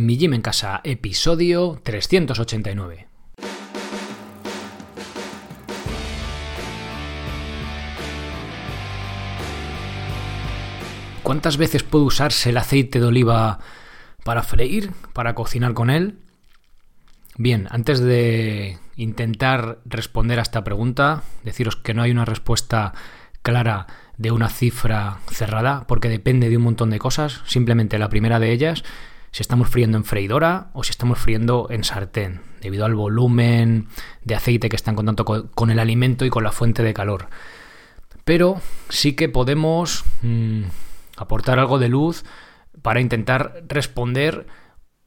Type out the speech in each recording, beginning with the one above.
Mi Gym en Casa, episodio 389. ¿Cuántas veces puede usarse el aceite de oliva para freír, para cocinar con él? Bien, antes de intentar responder a esta pregunta, deciros que no hay una respuesta clara de una cifra cerrada, porque depende de un montón de cosas. Simplemente la primera de ellas si estamos friendo en freidora o si estamos friendo en sartén, debido al volumen de aceite que está en contacto con, el alimento y con la fuente de calor. Pero sí que podemos mm, aportar algo de luz para intentar responder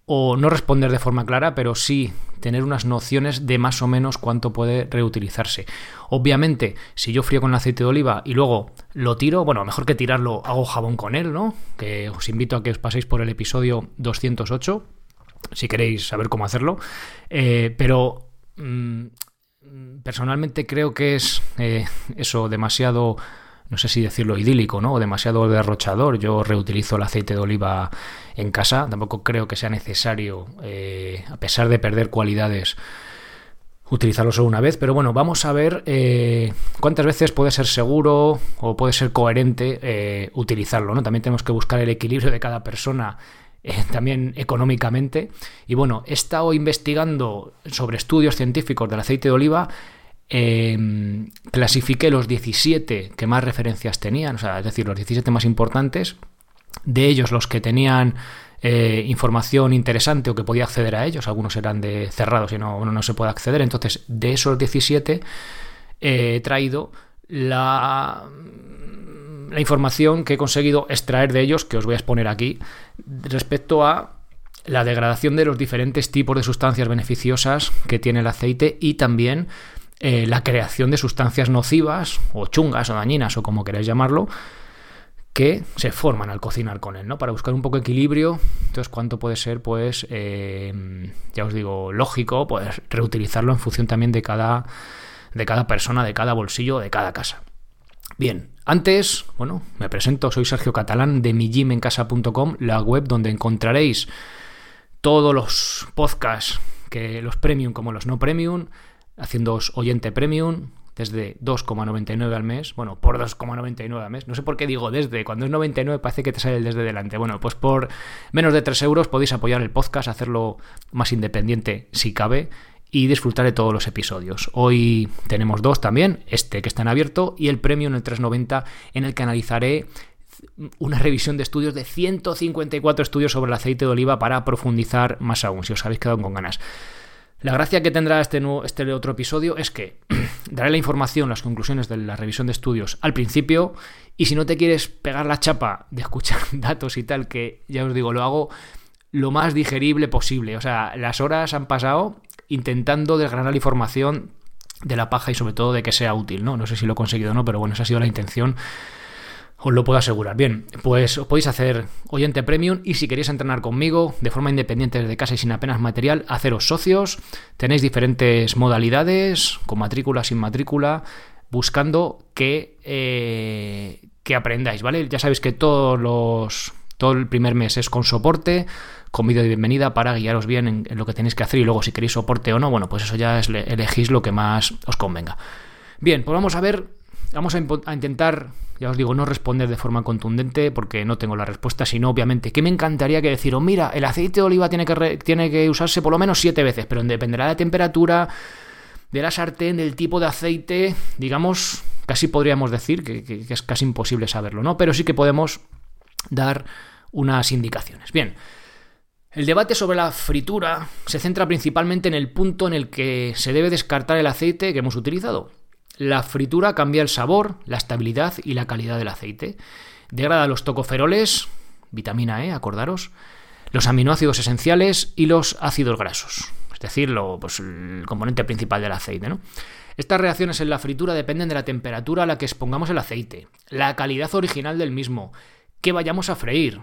o no responder de forma clara, pero sí tener unas nociones de más o menos cuánto puede reutilizarse. Obviamente, si yo frío con aceite de oliva y luego lo tiro, bueno, mejor que tirarlo, hago jabón con él, ¿no? Que os invito a que os paséis por el episodio 208, si queréis saber cómo hacerlo. Eh, pero mm, personalmente creo que es eh, eso demasiado no sé si decirlo idílico, ¿no? O demasiado derrochador. Yo reutilizo el aceite de oliva en casa. Tampoco creo que sea necesario, eh, a pesar de perder cualidades, utilizarlo solo una vez. Pero bueno, vamos a ver eh, cuántas veces puede ser seguro o puede ser coherente eh, utilizarlo, ¿no? También tenemos que buscar el equilibrio de cada persona. también económicamente. Y bueno, he estado investigando sobre estudios científicos del aceite de oliva eh, clasifiqué los 17 que más referencias tenían, es decir, los 17 más importantes, de ellos los que tenían eh, información interesante o que podía acceder a ellos, algunos eran de cerrados y no, no se puede acceder, entonces de esos 17 eh, he traído la información que he conseguido extraer de ellos, que os voy a exponer aquí, respecto a la degradación de los diferentes tipos de sustancias beneficiosas que tiene el aceite y también eh, la creación de sustancias nocivas o chungas o dañinas o como queráis llamarlo, que se forman al cocinar con él, ¿no? Para buscar un poco de equilibrio, entonces cuánto puede ser, pues, eh, ya os digo, lógico, poder reutilizarlo en función también de cada, de cada persona, de cada bolsillo, de cada casa. Bien, antes, bueno, me presento, soy Sergio Catalán de mijimencasa.com, la web donde encontraréis todos los podcasts, que los premium como los no premium, haciéndoos oyente premium desde 2,99 al mes, bueno, por 2,99 al mes, no sé por qué digo desde, cuando es 99 parece que te sale el desde delante, bueno, pues por menos de 3 euros podéis apoyar el podcast, hacerlo más independiente si cabe y disfrutar de todos los episodios. Hoy tenemos dos también, este que está en abierto y el premium el 390 en el que analizaré una revisión de estudios de 154 estudios sobre el aceite de oliva para profundizar más aún, si os habéis quedado con ganas. La gracia que tendrá este, este otro episodio es que daré la información, las conclusiones de la revisión de estudios al principio y si no te quieres pegar la chapa de escuchar datos y tal, que ya os digo, lo hago lo más digerible posible. O sea, las horas han pasado intentando desgranar la información de la paja y sobre todo de que sea útil, ¿no? No sé si lo he conseguido o no, pero bueno, esa ha sido la intención os lo puedo asegurar. Bien, pues os podéis hacer oyente premium y si queréis entrenar conmigo de forma independiente desde casa y sin apenas material, haceros socios. Tenéis diferentes modalidades, con matrícula, sin matrícula, buscando que, eh, que aprendáis, ¿vale? Ya sabéis que todos los, todo el primer mes es con soporte, con vídeo de bienvenida para guiaros bien en, lo que tenéis que hacer y luego si queréis soporte o no, bueno, pues eso ya es, elegís lo que más os convenga. Bien, pues vamos a ver Vamos a, intentar, ya os digo, no responder de forma contundente porque no tengo la respuesta, sino obviamente que me encantaría que deciros, mira, el aceite de oliva tiene que, tiene que usarse por lo menos siete veces, pero dependerá de la temperatura, de la sartén, del tipo de aceite, digamos, casi podríamos decir que, que es casi imposible saberlo, ¿no? Pero sí que podemos dar unas indicaciones. Bien. El debate sobre la fritura se centra principalmente en el punto en el que se debe descartar el aceite que hemos utilizado. La fritura cambia el sabor, la estabilidad y la calidad del aceite. Degrada los tocoferoles, vitamina E, acordaros, los aminoácidos esenciales y los ácidos grasos. Es decir, pues, el componente principal del aceite. ¿no? Estas reacciones en la fritura dependen de la temperatura a la que expongamos el aceite, la calidad original del mismo, que vayamos a freír,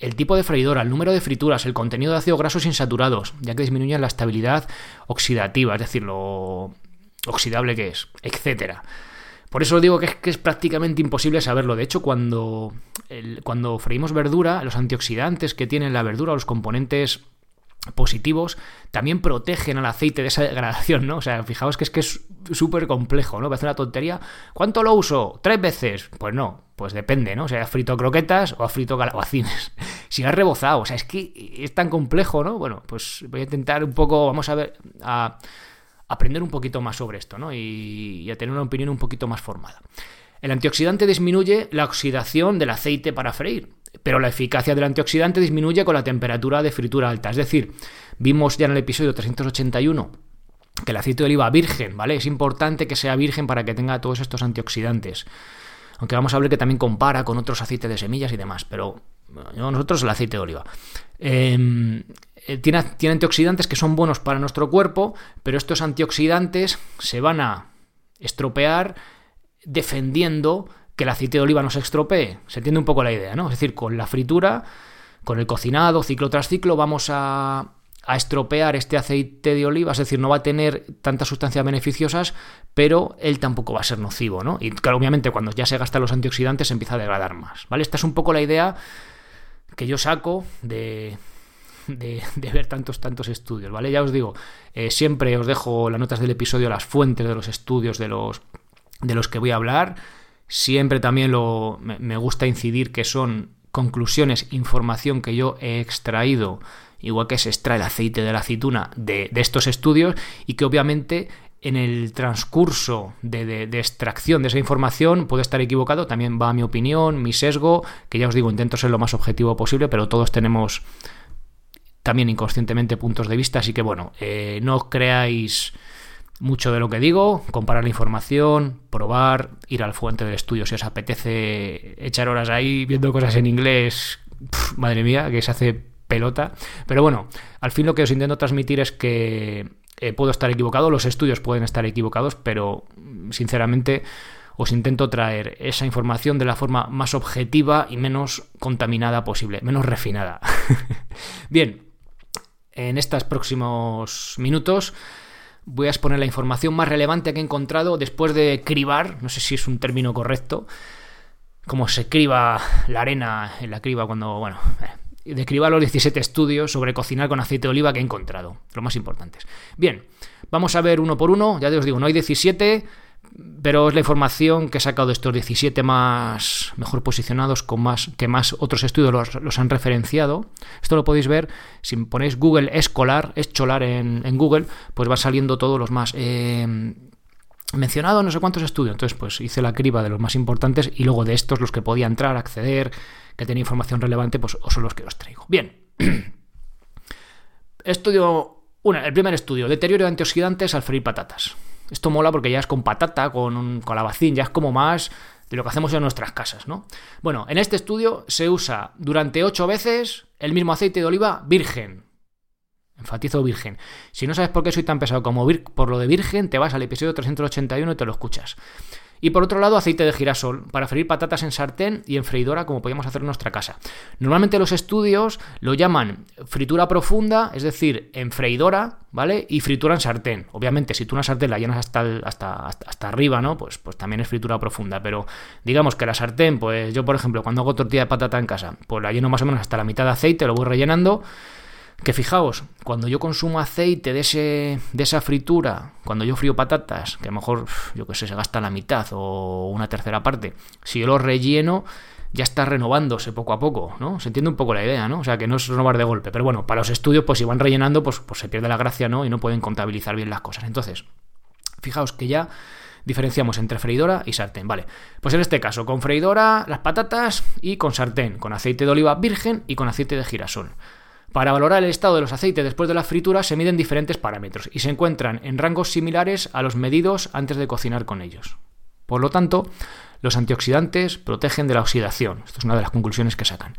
el tipo de freidora, el número de frituras, el contenido de ácidos grasos insaturados, ya que disminuyen la estabilidad oxidativa, es decir, lo, oxidable que es, etcétera. Por eso digo que es, prácticamente imposible saberlo. De hecho, cuando, cuando freímos verdura, los antioxidantes que tiene la verdura, los componentes positivos también protegen al aceite de esa degradación, ¿no? O sea, fijaos que es que es súper complejo, ¿no? Parece una tontería. ¿Cuánto lo uso? ¿Tres veces? Pues no, pues depende, ¿no? O sea, has frito croquetas o has frito calabacines. si has rebozado, o sea, es que es tan complejo, ¿no? Bueno, pues voy a intentar un poco, vamos a ver, aprender un poquito más sobre esto, ¿no? Y, a tener una opinión un poquito más formada. El antioxidante disminuye la oxidación del aceite para freír pero la eficacia del antioxidante disminuye con la temperatura de fritura alta. Es decir, vimos ya en el episodio 381 que el aceite de oliva virgen, ¿vale? Es importante que sea virgen para que tenga todos estos antioxidantes. Aunque vamos a ver que también compara con otros aceites de semillas y demás, pero nosotros el aceite de oliva. Em, tiene, tiene antioxidantes que son buenos para nuestro cuerpo, pero estos antioxidantes se van a estropear defendiendo que el aceite de oliva no se estropee. Se entiende un poco la idea, ¿no? Es decir, con la fritura, con el cocinado, ciclo tras ciclo, vamos a, estropear este aceite de oliva, es decir, no va a tener tantas sustancias beneficiosas, pero él tampoco va a ser nocivo, ¿no? Y claro, obviamente cuando ya se gastan los antioxidantes empieza a degradar más, ¿vale? Esta es un poco la idea que yo saco de, de, ver tantos, tantos estudios, ¿vale? Ya os digo, eh, siempre os dejo las notas del episodio, las fuentes de los estudios de los, de los que voy a hablar. Siempre también lo, me gusta incidir que son conclusiones, información que yo he extraído, igual que se extrae el aceite de la aceituna de, estos estudios y que obviamente en el transcurso de, de, extracción de esa información puede estar equivocado, también va mi opinión, mi sesgo, que ya os digo, intento ser lo más objetivo posible, pero todos tenemos también inconscientemente puntos de vista, así que bueno, eh, no creáis mucho de lo que digo, comparar la información, probar, ir al fuente del estudio si os apetece echar horas ahí viendo cosas en inglés, madre mía, que se hace pelota. Pero bueno, al fin lo que os intento transmitir es que eh, puedo estar equivocado, los estudios pueden estar equivocados, pero sinceramente os intento traer esa información de la forma más objetiva y menos contaminada posible, menos refinada. Bien, en estos próximos minutos voy a exponer la información más relevante que he encontrado después de cribar, no sé si es un término correcto, como se criba la arena en la criba cuando, bueno, eh, de cribar los 17 estudios sobre cocinar con aceite de oliva que he encontrado, los más importantes. Bien, vamos a ver uno por uno, ya os digo, no hay 17, pero es la información que he sacado de estos 17 más mejor posicionados, con más que más otros estudios los, han referenciado. Esto lo podéis ver si ponéis Google Escolar, Escolar en, en Google, pues van saliendo todos los más. Eh, mencionado no sé cuántos estudios, entonces pues hice la criba de los más importantes y luego de estos los que podía entrar, acceder, que tenía información relevante, pues son los que os traigo. Bien. Estudio, el primer estudio, deterioro de antioxidantes al freír patatas. Esto mola porque ya es con patata, con un calabacín, ya es como más de lo que hacemos en nuestras casas, ¿no? Bueno, en este estudio se usa durante 8 veces el mismo aceite de oliva virgen. Enfatizo virgen. Si no sabes por qué soy tan pesado como por lo de virgen, te vas al episodio 381 y te lo escuchas. Y por otro lado, aceite de girasol para freír patatas en sartén y en freidora como podíamos hacer en nuestra casa. Normalmente los estudios lo llaman fritura profunda, es decir, en freidora, ¿vale? Y fritura en sartén. Obviamente, si tú una sartén la llenas hasta, hasta, hasta, arriba, ¿no? Pues, pues también es fritura profunda. Pero digamos que la sartén, pues yo, por ejemplo, cuando hago tortilla de patata en casa, pues la lleno más o menos hasta la mitad de aceite, lo voy rellenando. Que fijaos, cuando yo consumo aceite de, ese, de esa fritura, cuando yo frío patatas, que a lo mejor, yo que sé, se gasta la mitad o una tercera parte, si yo lo relleno, ya está renovándose poco a poco, ¿no? Se entiende un poco la idea, ¿no? O sea, que no es renovar de golpe. Pero bueno, para los estudios, pues si van rellenando, pues, pues se pierde la gracia, ¿no? Y no pueden contabilizar bien las cosas. Entonces, fijaos que ya diferenciamos entre freidora y sartén. Vale, pues en este caso, con freidora, las patatas y con sartén, con aceite de oliva virgen y con aceite de girasol. Para valorar el estado de los aceites después de la fritura se miden diferentes parámetros y se encuentran en rangos similares a los medidos antes de cocinar con ellos. Por lo tanto, los antioxidantes protegen de la oxidación. Esto es una de las conclusiones que sacan.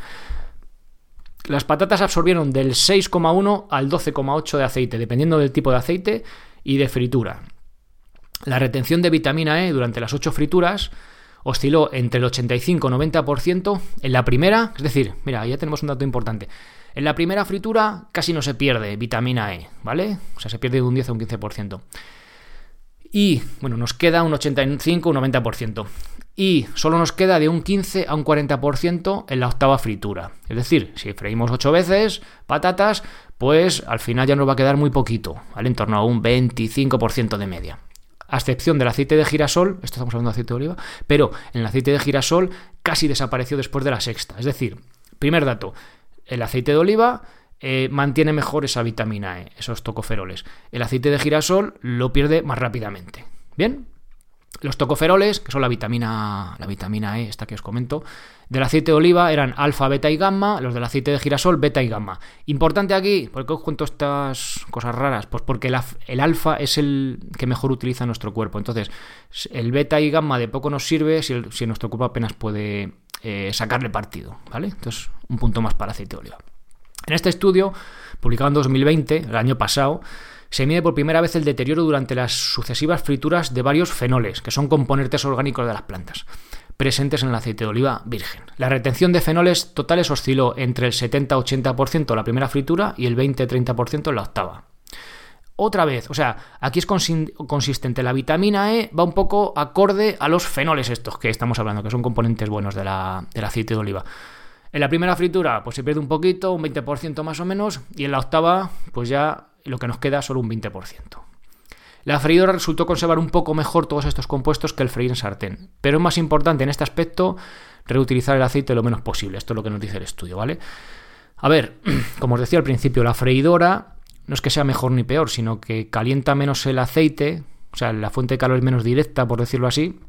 Las patatas absorbieron del 6,1 al 12,8 de aceite, dependiendo del tipo de aceite y de fritura. La retención de vitamina E durante las 8 frituras osciló entre el 85 y 90% en la primera, es decir, mira, ya tenemos un dato importante. En la primera fritura casi no se pierde vitamina E, ¿vale? O sea, se pierde de un 10 a un 15%. Y, bueno, nos queda un 85 un 90%. Y solo nos queda de un 15 a un 40% en la octava fritura. Es decir, si freímos 8 veces patatas, pues al final ya nos va a quedar muy poquito, ¿vale? En torno a un 25% de media. A excepción del aceite de girasol, esto estamos hablando de aceite de oliva, pero en el aceite de girasol casi desapareció después de la sexta. Es decir, primer dato, el aceite de oliva eh, mantiene mejor esa vitamina E, esos tocoferoles. El aceite de girasol lo pierde más rápidamente. ¿Bien? Los tocoferoles, que son la vitamina, la vitamina E, esta que os comento, del aceite de oliva eran alfa, beta y gamma, los del aceite de girasol, beta y gamma. Importante aquí, ¿por qué os cuento estas cosas raras? Pues porque el, alfa es el que mejor utiliza nuestro cuerpo. Entonces, el beta y gamma de poco nos sirve si, nuestro cuerpo apenas puede eh, sacarle partido, ¿vale? Entonces, un punto más para aceite de oliva. En este estudio, publicado en 2020, el año pasado, se mide por primera vez el deterioro durante las sucesivas frituras de varios fenoles, que son componentes orgánicos de las plantas, presentes en el aceite de oliva virgen. La retención de fenoles totales osciló entre el 70-80% en la primera fritura y el 20-30% en la octava. Otra vez, o sea, aquí es consistente. La vitamina E va un poco acorde a los fenoles estos que estamos hablando, que son componentes buenos del aceite de oliva. En la primera fritura, pues se pierde un poquito, un 20% más o menos, y en la octava, pues ya lo que nos queda solo un 20%. La freidora resultó conservar un poco mejor todos estos compuestos que el freír en sartén, pero es más importante en este aspecto reutilizar el aceite lo menos posible. Esto es lo que nos dice el estudio, ¿vale? A ver, como os decía al principio, la freidora no es que sea mejor ni peor, sino que calienta menos el aceite, o sea, la fuente de calor es menos directa, por decirlo así,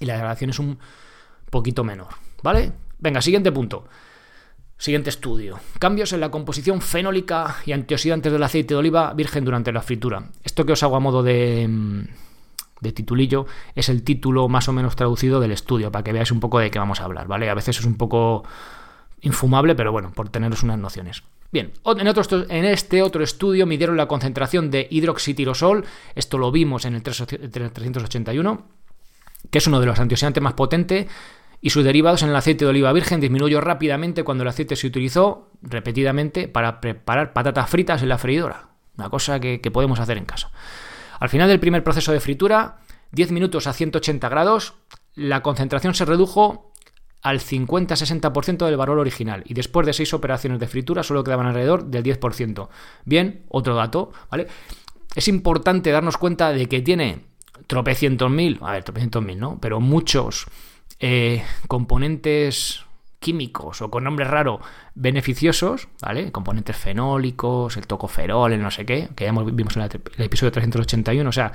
y la degradación es un poquito menor, ¿vale? Venga, siguiente punto. Siguiente estudio. Cambios en la composición fenólica y antioxidantes del aceite de oliva virgen durante la fritura. Esto que os hago a modo de, mm, de titulillo es el título más o menos traducido del estudio, para que veáis un poco de qué vamos a hablar, ¿vale? A veces es un poco infumable, pero bueno, por teneros unas nociones. Bien, en, en, este otro estudio midieron la concentración de hidroxitirosol, esto lo vimos en el 381, que es uno de los antioxidantes más potentes y sus derivados en el aceite de oliva virgen disminuyó rápidamente cuando el aceite se utilizó repetidamente para preparar patatas fritas en la freidora. Una cosa que, podemos hacer en casa. Al final del primer proceso de fritura, 10 minutos a 180 grados, la concentración se redujo al 50-60% del valor original y después de 6 operaciones de fritura solo quedaban alrededor del 10%. Bien, otro dato, ¿vale? Es importante darnos cuenta de que tiene tropecientos mil, a ver, tropecientos mil, ¿no? Pero muchos eh, componentes químicos o con nombre raro beneficiosos, ¿vale? Componentes fenólicos, el tocoferol, el no sé qué, que ya vimos en el episodio 381, o sea,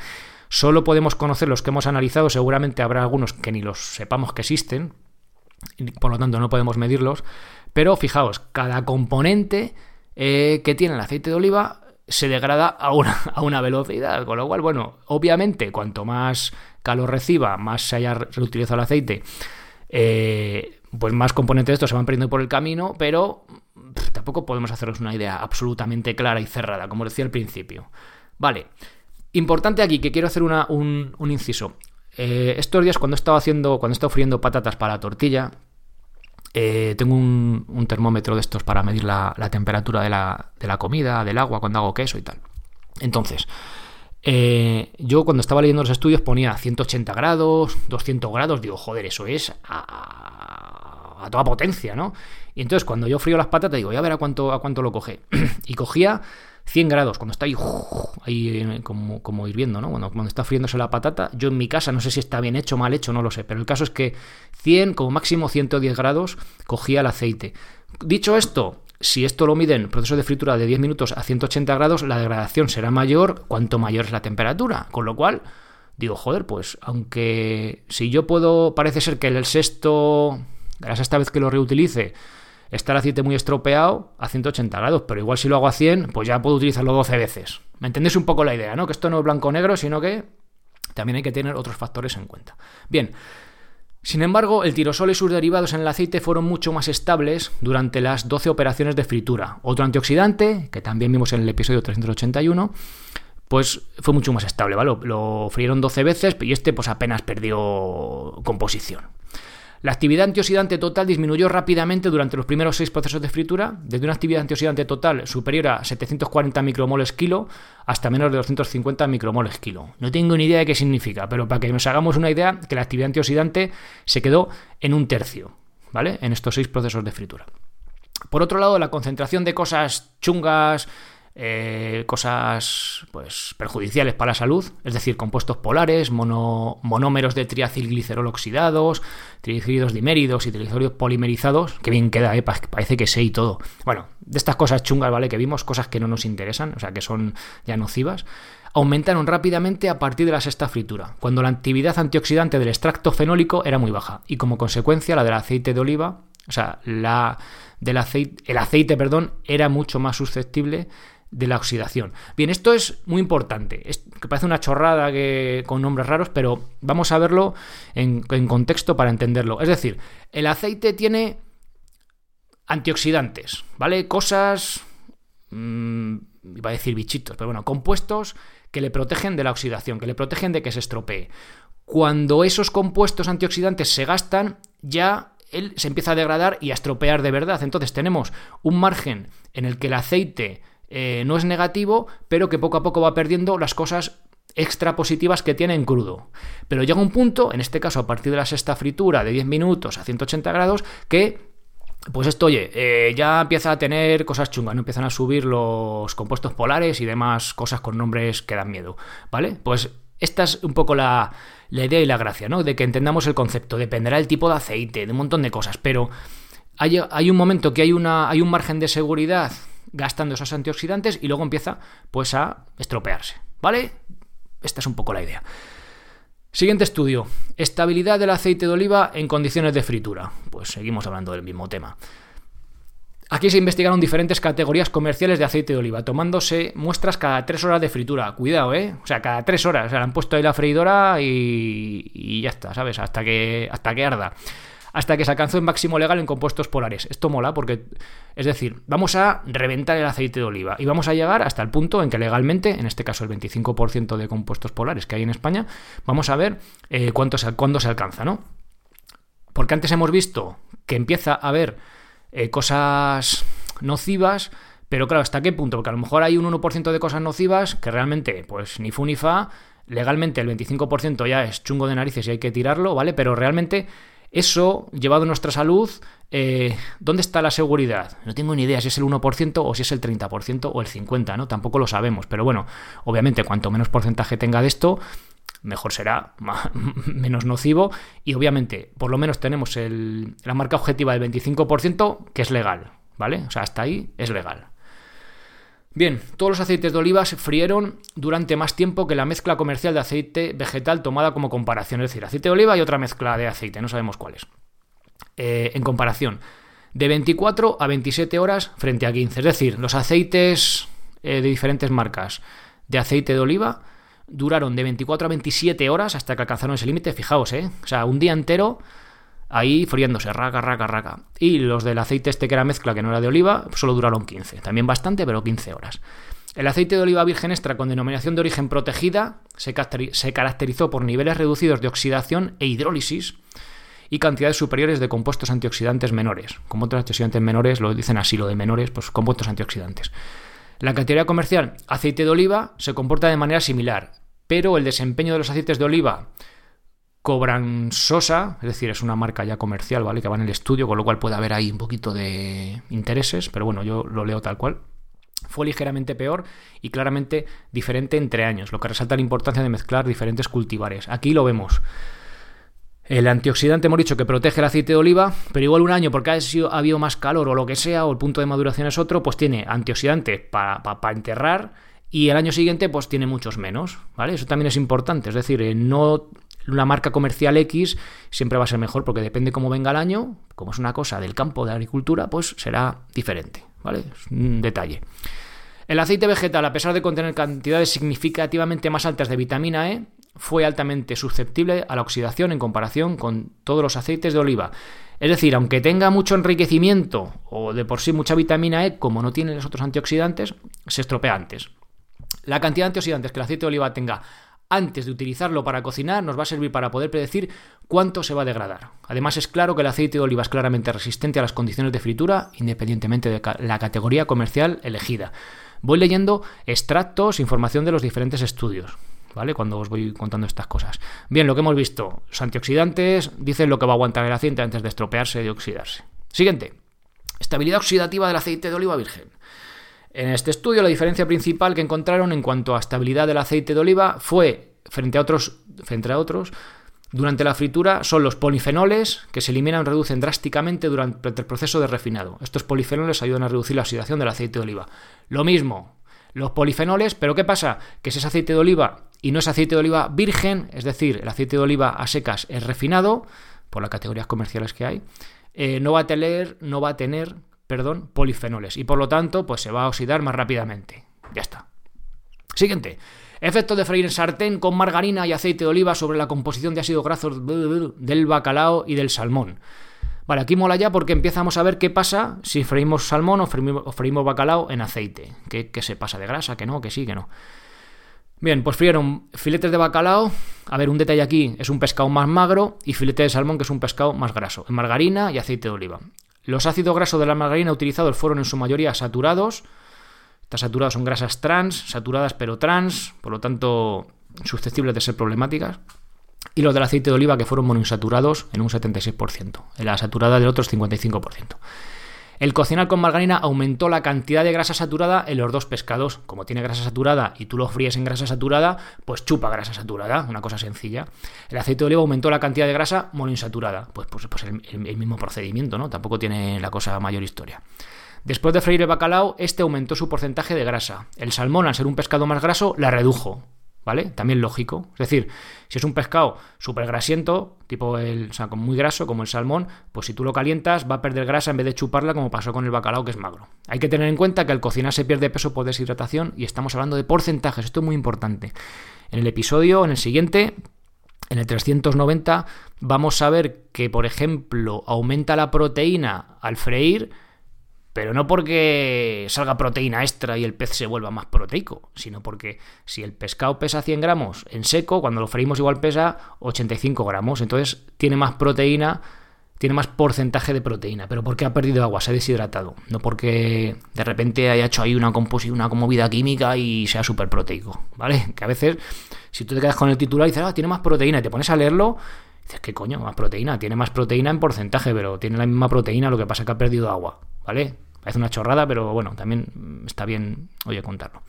solo podemos conocer los que hemos analizado, seguramente habrá algunos que ni los sepamos que existen, por lo tanto no podemos medirlos, pero fijaos, cada componente eh, que tiene el aceite de oliva se degrada a una, a una velocidad, con lo cual, bueno, obviamente, cuanto más calor reciba, más se haya reutilizado el aceite, eh, pues más componentes de estos se van perdiendo por el camino, pero tampoco podemos hacernos una idea absolutamente clara y cerrada, como decía al principio. Vale, importante aquí que quiero hacer un, inciso. Eh, estos días cuando he estado haciendo, cuando he friendo patatas para la tortilla, eh, tengo un, termómetro de estos para medir la, temperatura de la, comida, del agua, cuando hago queso y tal. Entonces, eh, yo cuando estaba leyendo los estudios ponía 180 grados, 200 grados, digo, joder, eso es a, toda potencia, ¿no? Y entonces cuando yo frío las patatas digo, voy a ver a cuánto, a cuánto lo coge. y cogía 100 grados, cuando está ahí, ahí eh, como, como hirviendo, ¿no? Cuando, cuando está friéndose la patata, yo en mi casa no sé si está bien hecho o mal hecho, no lo sé, pero el caso es que 100, como máximo 110 grados, cogía el aceite. Dicho esto, si esto lo miden proceso de fritura de 10 minutos a 180 grados, la degradación será mayor cuanto mayor es la temperatura. Con lo cual, digo, joder, pues aunque si yo puedo, parece ser que el sexto, la sexta vez que lo reutilice, está el aceite muy estropeado a 180 grados, pero igual si lo hago a 100, pues ya puedo utilizarlo 12 veces. ¿Me entendéis un poco la idea, no? Que esto no es blanco-negro, sino que también hay que tener otros factores en cuenta. Bien, sin embargo, el tirosol y sus derivados en el aceite fueron mucho más estables durante las 12 operaciones de fritura. Otro antioxidante, que también vimos en el episodio 381, pues fue mucho más estable, ¿vale? Lo, lo frieron 12 veces y este pues apenas perdió composición. La actividad antioxidante total disminuyó rápidamente durante los primeros seis procesos de fritura, desde una actividad antioxidante total superior a 740 micromoles kilo hasta menos de 250 micromoles kilo. No tengo ni idea de qué significa, pero para que nos hagamos una idea, que la actividad antioxidante se quedó en un tercio, ¿vale? En estos seis procesos de fritura. Por otro lado, la concentración de cosas chungas, eh, cosas pues, perjudiciales para la salud, es decir, compuestos polares, monómeros de triacilglicerol oxidados, triglicéridos diméridos y triglicéridos polimerizados, que bien queda, ¿eh? parece que sé y todo. Bueno, de estas cosas chungas, ¿vale? Que vimos, cosas que no nos interesan, o sea, que son ya nocivas, aumentaron rápidamente a partir de la sexta fritura, cuando la actividad antioxidante del extracto fenólico era muy baja, y como consecuencia la del aceite de oliva, o sea, la del aceite, el aceite, perdón, era mucho más susceptible de la oxidación. Bien, esto es muy importante, que parece una chorrada que, con nombres raros, pero vamos a verlo en, contexto para entenderlo. Es decir, el aceite tiene antioxidantes, ¿vale? Cosas... Mmm, iba a decir bichitos, pero bueno, compuestos que le protegen de la oxidación, que le protegen de que se estropee. Cuando esos compuestos antioxidantes se gastan, ya él se empieza a degradar y a estropear de verdad. Entonces tenemos un margen en el que el aceite eh, no es negativo, pero que poco a poco va perdiendo las cosas extra positivas que tiene en crudo. Pero llega un punto, en este caso a partir de la sexta fritura de 10 minutos a 180 grados, que pues esto, oye, eh, ya empieza a tener cosas chungas, ¿no? Empiezan a subir los compuestos polares y demás cosas con nombres que dan miedo, ¿vale? Pues esta es un poco la, idea y la gracia, ¿no? De que entendamos el concepto. Dependerá del tipo de aceite, de un montón de cosas, pero hay, hay un momento que hay, una, hay un margen de seguridad gastando esos antioxidantes y luego empieza pues a estropearse, ¿vale? Esta es un poco la idea. Siguiente estudio. Estabilidad del aceite de oliva en condiciones de fritura. Pues seguimos hablando del mismo tema. Aquí se investigaron diferentes categorías comerciales de aceite de oliva, tomándose muestras cada tres horas de fritura. Cuidado, ¿eh? O sea, cada tres horas. O sea, han puesto ahí la freidora y, y ya está, ¿sabes? Hasta que, hasta que arda hasta que se alcanzó el máximo legal en compuestos polares. Esto mola porque, es decir, vamos a reventar el aceite de oliva y vamos a llegar hasta el punto en que legalmente, en este caso el 25% de compuestos polares que hay en España, vamos a ver eh, cuánto se, cuándo se alcanza, ¿no? Porque antes hemos visto que empieza a haber eh, cosas nocivas, pero claro, ¿hasta qué punto? Porque a lo mejor hay un 1% de cosas nocivas que realmente, pues ni fu ni fa, legalmente el 25% ya es chungo de narices y hay que tirarlo, ¿vale? Pero realmente eso, llevado a nuestra salud, eh, ¿dónde está la seguridad? No tengo ni idea si es el 1% o si es el 30% o el 50%, ¿no? Tampoco lo sabemos. Pero bueno, obviamente, cuanto menos porcentaje tenga de esto, mejor será, menos nocivo. Y obviamente, por lo menos tenemos la marca objetiva del 25%, que es legal, ¿vale? O sea, hasta ahí es legal. Bien, todos los aceites de oliva se frieron durante más tiempo que la mezcla comercial de aceite vegetal tomada como comparación. Es decir, aceite de oliva y otra mezcla de aceite, no sabemos cuál es. Eh, en comparación, de 24 a 27 horas frente a 15. Es decir, los aceites eh, de diferentes marcas de aceite de oliva duraron de 24 a 27 horas hasta que alcanzaron ese límite. Fijaos, ¿eh? O sea, un día entero ahí friéndose, raca, raca, raca. Y los del aceite este que era mezcla, que no era de oliva, solo duraron 15. También bastante, pero 15 horas. El aceite de oliva virgen extra con denominación de origen protegida se, caracterizó por niveles reducidos de oxidación e hidrólisis y cantidades superiores de compuestos antioxidantes menores. Compuestos antioxidantes menores, lo dicen así, lo de menores, pues compuestos antioxidantes. La categoría comercial aceite de oliva se comporta de manera similar, pero el desempeño de los aceites de oliva Cobran Sosa, es decir, es una marca ya comercial, ¿vale? Que va en el estudio, con lo cual puede haber ahí un poquito de intereses, pero bueno, yo lo leo tal cual. Fue ligeramente peor y claramente diferente entre años, lo que resalta la importancia de mezclar diferentes cultivares. Aquí lo vemos. El antioxidante hemos dicho que protege el aceite de oliva, pero igual un año, porque ha, sido, ha habido más calor o lo que sea, o el punto de maduración es otro, pues tiene antioxidante para enterrar y el año siguiente pues tiene muchos menos, ¿vale? Eso también es importante, es decir, eh, no una marca comercial X siempre va a ser mejor porque depende cómo venga el año, como es una cosa del campo de agricultura, pues será diferente, ¿vale? Es un detalle. El aceite vegetal, a pesar de contener cantidades significativamente más altas de vitamina E, fue altamente susceptible a la oxidación en comparación con todos los aceites de oliva. Es decir, aunque tenga mucho enriquecimiento o de por sí mucha vitamina E, como no tiene los otros antioxidantes, se estropea antes. La cantidad de antioxidantes que el aceite de oliva tenga antes de utilizarlo para cocinar nos va a servir para poder predecir cuánto se va a degradar. Además es claro que el aceite de oliva es claramente resistente a las condiciones de fritura independientemente de la categoría comercial elegida. Voy leyendo extractos, información de los diferentes estudios. ¿Vale? Cuando os voy contando estas cosas. Bien, lo que hemos visto, los antioxidantes dicen lo que va a aguantar el aceite antes de estropearse y oxidarse. Siguiente. Estabilidad oxidativa del aceite de oliva virgen. En este estudio, la diferencia principal que encontraron en cuanto a estabilidad del aceite de oliva fue, frente a otros, frente a otros, durante la fritura son los polifenoles que se eliminan o reducen drásticamente durante el proceso de refinado. Estos polifenoles ayudan a reducir la oxidación del aceite de oliva. Lo mismo, los polifenoles, pero ¿qué pasa? Que si es aceite de oliva y no es aceite de oliva virgen, es decir, el aceite de oliva a secas es refinado, por las categorías comerciales que hay, eh, no va a tener, no va a tener perdón, polifenoles y por lo tanto pues se va a oxidar más rápidamente. Ya está. Siguiente. Efecto de freír en sartén con margarina y aceite de oliva sobre la composición de ácidos grasos del bacalao y del salmón. Vale, aquí mola ya porque empezamos a ver qué pasa si freímos salmón o freímos, bacalao en aceite. ¿Qué, se pasa de grasa? Que no, que sí, que no. Bien, pues frieron filetes de bacalao. A ver, un detalle aquí, es un pescado más magro y filete de salmón que es un pescado más graso. En margarina y aceite de oliva. Los ácidos grasos de la margarina utilizados fueron en su mayoría saturados Estas saturados son grasas trans, saturadas pero trans, por lo tanto susceptibles de ser problemáticas. Y los del aceite de oliva que fueron monoinsaturados en un 76%. En la saturada del otro es 55%. El cocinar con margarina aumentó la cantidad de grasa saturada en los dos pescados. Como tiene grasa saturada y tú lo fríes en grasa saturada, pues chupa grasa saturada, una cosa sencilla. El aceite de oliva aumentó la cantidad de grasa monoinsaturada. Pues, pues, pues el, el mismo procedimiento, ¿no? Tampoco tiene la cosa mayor historia. Después de freír el bacalao, este aumentó su porcentaje de grasa. El salmón, al ser un pescado más graso, la redujo. ¿Vale? También lógico. Es decir, si es un pescado súper grasiento, tipo el, o sea, muy graso, como el salmón, pues si tú lo calientas va a perder grasa en vez de chuparla como pasó con el bacalao que es magro. Hay que tener en cuenta que al cocinar se pierde peso por deshidratación y estamos hablando de porcentajes, esto es muy importante. En el episodio, en el siguiente, en el 390, vamos a ver que, por ejemplo, aumenta la proteína al freír, pero no porque salga proteína extra y el pez se vuelva más proteico, sino porque si el pescado pesa 100 gramos en seco, cuando lo freímos igual pesa 85 gramos. Entonces tiene más proteína, tiene más porcentaje de proteína. Pero porque ha perdido agua, se ha deshidratado. No porque de repente haya hecho ahí una una movida química y sea súper proteico. ¿Vale? Que a veces, si tú te quedas con el titular y dices, ah, tiene más proteína, y te pones a leerlo. Dices, ¿qué coño? Más proteína. Tiene más proteína en porcentaje, pero tiene la misma proteína, lo que pasa es que ha perdido agua. ¿Vale? Parece una chorrada, pero bueno, también está bien, oye, contarlo.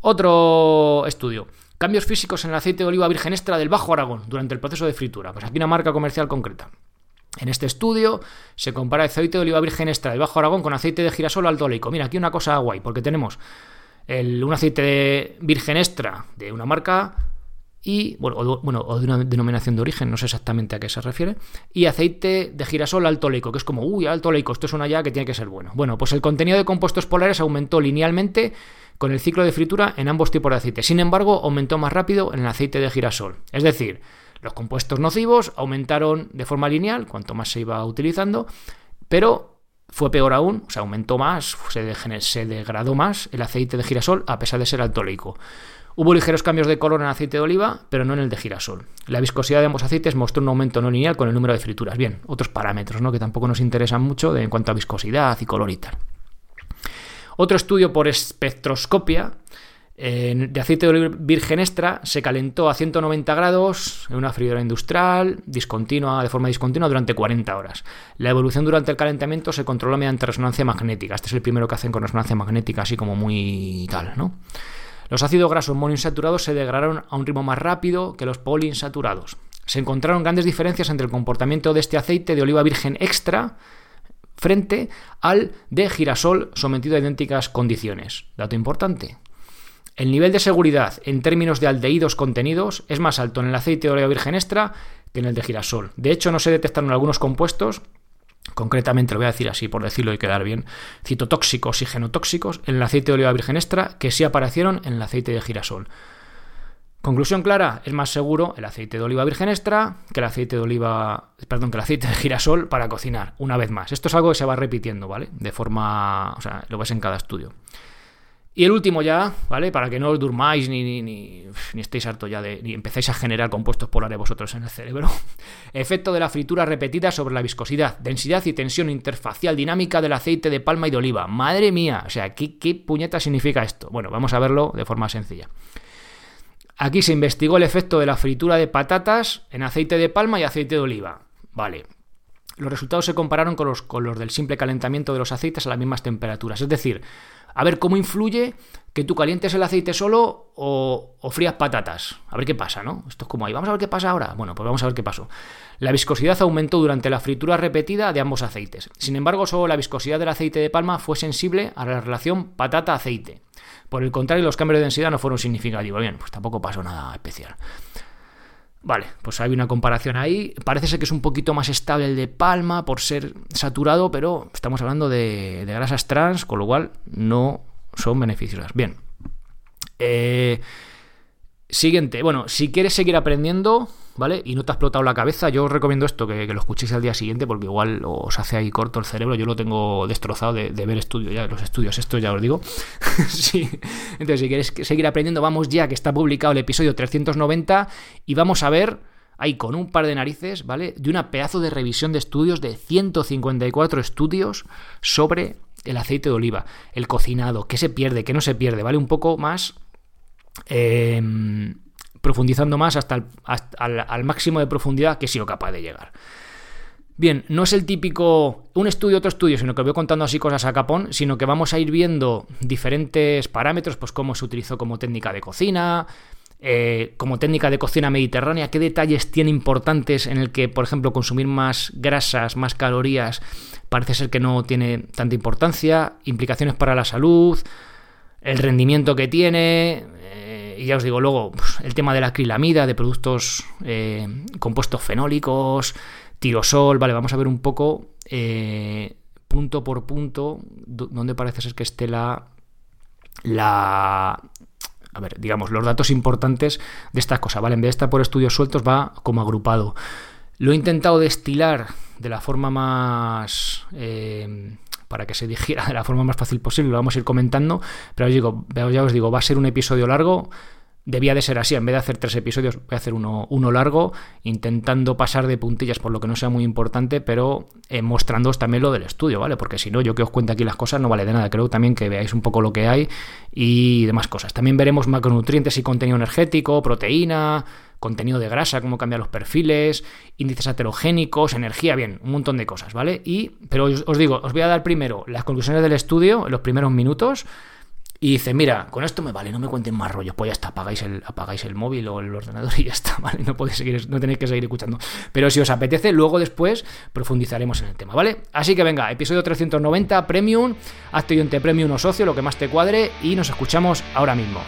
Otro estudio. Cambios físicos en el aceite de oliva virgen extra del Bajo Aragón durante el proceso de fritura. Pues aquí una marca comercial concreta. En este estudio se compara el aceite de oliva virgen extra del Bajo Aragón con aceite de girasol alto oleico. Mira, aquí una cosa guay, porque tenemos un aceite de virgen extra de una marca y bueno o, de una denominación de origen, no sé exactamente a qué se refiere, y aceite de girasol alto oleico, que es como, uy, alto oleico, esto es una ya que tiene que ser bueno. Bueno, pues el contenido de compuestos polares aumentó linealmente con el ciclo de fritura en ambos tipos de aceite. Sin embargo, aumentó más rápido en el aceite de girasol. Es decir, los compuestos nocivos aumentaron de forma lineal cuanto más se iba utilizando, pero fue peor aún, o sea, aumentó más, se, degradó más el aceite de girasol a pesar de ser alto oleico. Hubo ligeros cambios de color en el aceite de oliva, pero no en el de girasol. La viscosidad de ambos aceites mostró un aumento no lineal con el número de frituras. Bien, otros parámetros ¿no? que tampoco nos interesan mucho en cuanto a viscosidad y color y tal. Otro estudio por espectroscopia de aceite de oliva virgen extra se calentó a 190 grados en una freidora industrial discontinua, de forma discontinua durante 40 horas. La evolución durante el calentamiento se controló mediante resonancia magnética. Este es el primero que hacen con resonancia magnética, así como muy tal, ¿no? Los ácidos grasos monoinsaturados se degradaron a un ritmo más rápido que los poliinsaturados. Se encontraron grandes diferencias entre el comportamiento de este aceite de oliva virgen extra frente al de girasol sometido a idénticas condiciones. Dato importante. El nivel de seguridad en términos de aldehídos contenidos es más alto en el aceite de oliva virgen extra que en el de girasol. De hecho, no se detectaron algunos compuestos concretamente lo voy a decir así por decirlo y quedar bien, citotóxicos y genotóxicos en el aceite de oliva virgen extra que sí aparecieron en el aceite de girasol. Conclusión clara, es más seguro el aceite de oliva virgen extra que el aceite de oliva, perdón, que el aceite de girasol para cocinar, una vez más. Esto es algo que se va repitiendo, ¿vale? De forma, o sea, lo ves en cada estudio. Y el último ya, ¿vale? Para que no os durmáis ni, ni, ni, estéis harto ya de. ni empecéis a generar compuestos polares vosotros en el cerebro. Efecto de la fritura repetida sobre la viscosidad, densidad y tensión interfacial dinámica del aceite de palma y de oliva. Madre mía, o sea, ¿qué, qué puñeta significa esto? Bueno, vamos a verlo de forma sencilla. Aquí se investigó el efecto de la fritura de patatas en aceite de palma y aceite de oliva. Vale, los resultados se compararon con los, con los, del simple calentamiento de los aceites a las mismas temperaturas. Es decir, A ver cómo influye que tú calientes el aceite solo o, o, frías patatas. A ver qué pasa, ¿no? Esto es como ahí. Vamos a ver qué pasa ahora. Bueno, pues vamos a ver qué pasó. La viscosidad aumentó durante la fritura repetida de ambos aceites. Sin embargo, solo la viscosidad del aceite de palma fue sensible a la relación patata-aceite. Por el contrario, los cambios de densidad no fueron significativos. Bien, pues tampoco pasó nada especial. Vale, pues hay una comparación ahí. Parece ser que es un poquito más estable el de palma por ser saturado, pero estamos hablando de, de grasas trans, con lo cual no son beneficiosas. Bien. Eh, siguiente. Bueno, si quieres seguir aprendiendo, ¿vale? Y no te ha explotado la cabeza, yo os recomiendo esto, que, lo escuchéis al día siguiente, porque igual os hace ahí corto el cerebro. Yo lo tengo destrozado de, ver estudios, ya los estudios, esto ya os digo. sí. Entonces, si quieres seguir aprendiendo, vamos ya, que está publicado el episodio 390 y vamos a ver ahí con un par de narices, ¿vale? De una pedazo de revisión de estudios de 154 estudios sobre el aceite de oliva, el cocinado, qué se pierde, qué no se pierde, ¿vale? Un poco más... Em, profundizando más hasta, el, al, máximo de profundidad que he sido capaz de llegar. Bien, no es el típico un estudio, otro estudio, sino que voy contando así cosas a capón, sino que vamos a ir viendo diferentes parámetros, pues cómo se utilizó como técnica de cocina, eh, como técnica de cocina mediterránea, qué detalles tiene importantes en el que, por ejemplo, consumir más grasas, más calorías, parece ser que no tiene tanta importancia, implicaciones para la salud, el rendimiento que tiene, y ya os digo luego, pues, el tema de la acrilamida, de productos eh, compuestos fenólicos, tirosol, vale, vamos a ver un poco punto por punto dónde parece ser que esté la, la a ver, digamos, los datos importantes de estas cosas, ¿vale? En vez de estar por estudios sueltos, va como agrupado. Lo he intentado destilar de la forma más... Eh, para que se digiera de la forma más fácil posible, lo vamos a ir comentando, pero os digo, ya os digo, va a ser un episodio largo, debía de ser así. En vez de hacer tres episodios, voy a hacer uno, uno largo, intentando pasar de puntillas por lo que no sea muy importante, pero eh, mostrándoos también lo del estudio, ¿vale? Porque si no, yo que os cuento aquí las cosas no vale de nada. Creo también que veáis un poco lo que hay y demás cosas. También veremos macronutrientes y contenido energético, proteína, contenido de grasa, cómo cambiar los perfiles, índices heterogénicos, energía, bien, un montón de cosas, ¿vale? Y, pero os, digo, os voy a dar primero las conclusiones del estudio en los primeros minutos y dice, mira, con esto me vale, no me cuenten más rollos. Pues ya está, apagáis el, apagáis el móvil o el ordenador y ya está, ¿vale? No podéis seguir, no tenéis que seguir escuchando. Pero si os apetece, luego después profundizaremos en el tema, ¿vale? Así que venga, episodio 390, Premium, hazte oyente Premium o socio, lo que más te cuadre, y nos escuchamos ahora mismo.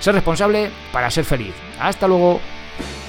Ser responsable para ser feliz. Hasta luego. Bye.